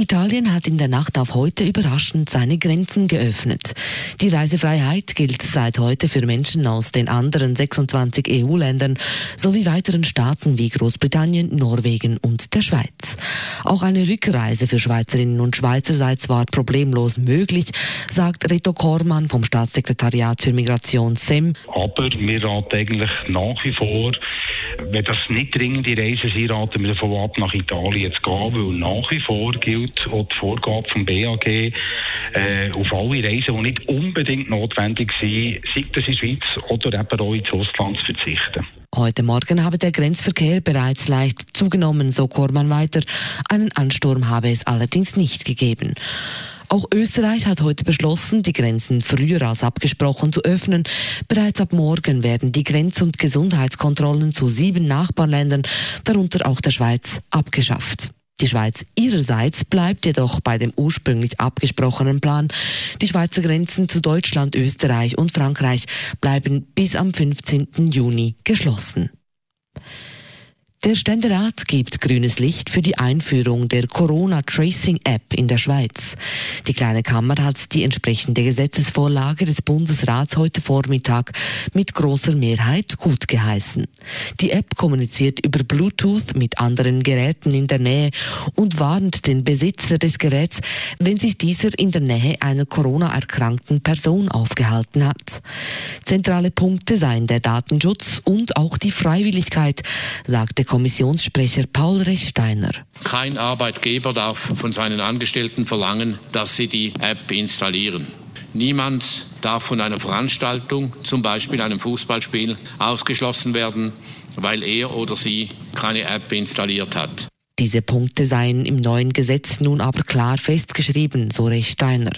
Italien hat in der Nacht auf heute überraschend seine Grenzen geöffnet. Die Reisefreiheit gilt seit heute für Menschen aus den anderen 26 EU-Ländern sowie weiteren Staaten wie Großbritannien, Norwegen und der Schweiz. Auch eine Rückreise für Schweizerinnen und Schweizer sei zwar problemlos möglich, sagt Reto Kormann vom Staatssekretariat für Migration SEM. Aber wir raten eigentlich nach wie vor, wenn das nicht dringende Reisen sind, raten wir davon ab, nach Italien zu gehen, weil nach wie vor gilt auch die Vorgabe vom BAG, äh, auf alle Reisen, die nicht unbedingt notwendig sind, sei das in die Schweiz oder eben auch ins Ausland zu verzichten. Heute Morgen habe der Grenzverkehr bereits leicht zugenommen, so Kormann weiter. Einen Ansturm habe es allerdings nicht gegeben. Auch Österreich hat heute beschlossen, die Grenzen früher als abgesprochen zu öffnen. Bereits ab morgen werden die Grenz- und Gesundheitskontrollen zu sieben Nachbarländern, darunter auch der Schweiz, abgeschafft. Die Schweiz ihrerseits bleibt jedoch bei dem ursprünglich abgesprochenen Plan. Die Schweizer Grenzen zu Deutschland, Österreich und Frankreich bleiben bis am 15. Juni geschlossen. Der Ständerat gibt grünes Licht für die Einführung der Corona Tracing App in der Schweiz. Die kleine Kammer hat die entsprechende Gesetzesvorlage des Bundesrats heute Vormittag mit großer Mehrheit gut geheißen. Die App kommuniziert über Bluetooth mit anderen Geräten in der Nähe und warnt den Besitzer des Geräts, wenn sich dieser in der Nähe einer Corona-erkrankten Person aufgehalten hat. Zentrale Punkte seien der Datenschutz und auch die Freiwilligkeit, sagte Kommissionssprecher Paul Rechsteiner. Kein Arbeitgeber darf von seinen Angestellten verlangen, dass sie die App installieren. Niemand darf von einer Veranstaltung, zum Beispiel einem Fußballspiel, ausgeschlossen werden, weil er oder sie keine App installiert hat. Diese Punkte seien im neuen Gesetz nun aber klar festgeschrieben, so Rechsteiner.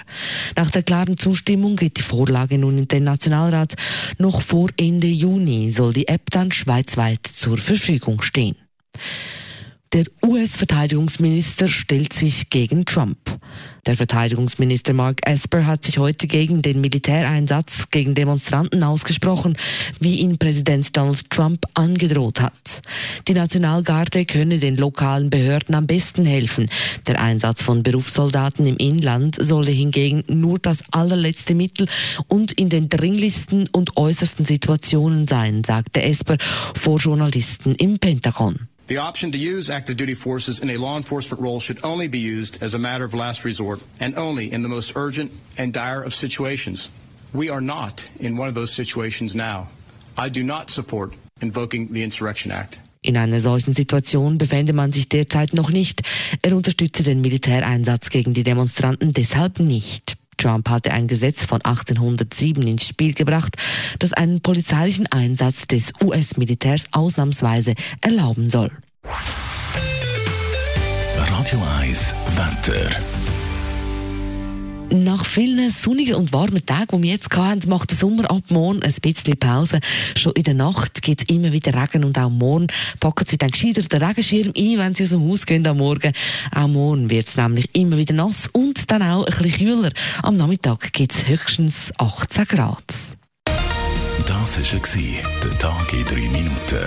Nach der klaren Zustimmung geht die Vorlage nun in den Nationalrat. Noch vor Ende Juni soll die App dann schweizweit zur Verfügung stehen. Der US-Verteidigungsminister stellt sich gegen Trump. Der Verteidigungsminister Mark Esper hat sich heute gegen den Militäreinsatz gegen Demonstranten ausgesprochen, wie ihn Präsident Donald Trump angedroht hat. Die Nationalgarde könne den lokalen Behörden am besten helfen. Der Einsatz von Berufssoldaten im Inland solle hingegen nur das allerletzte Mittel und in den dringlichsten und äußersten Situationen sein, sagte Esper vor Journalisten im Pentagon. The option to use active duty forces in a law enforcement role should only be used as a matter of last resort and only in the most urgent and dire of situations. We are not in one of those situations now. I do not support invoking the Insurrection Act. In einer solchen Situation befände man sich derzeit noch nicht. Er unterstütze den Militäreinsatz gegen die Demonstranten deshalb nicht. Trump hatte ein Gesetz von 1807 ins Spiel gebracht, das einen polizeilichen Einsatz des US-Militärs ausnahmsweise erlauben soll. Radio 1 Wetter. Nach vielen sonnigen und warmen Tagen, die wir jetzt hatten, macht der Sommer ab morgen ein bisschen Pause. Schon in der Nacht gibt es immer wieder Regen und auch morgen packen Sie dann gescheiter den Regenschirm ein, wenn Sie aus dem Haus gehen am Morgen. Auch morgen wird es nämlich immer wieder nass und dann auch ein bisschen kühler. Am Nachmittag gibt es höchstens 18 Grad. Das war der Tag in drei Minuten.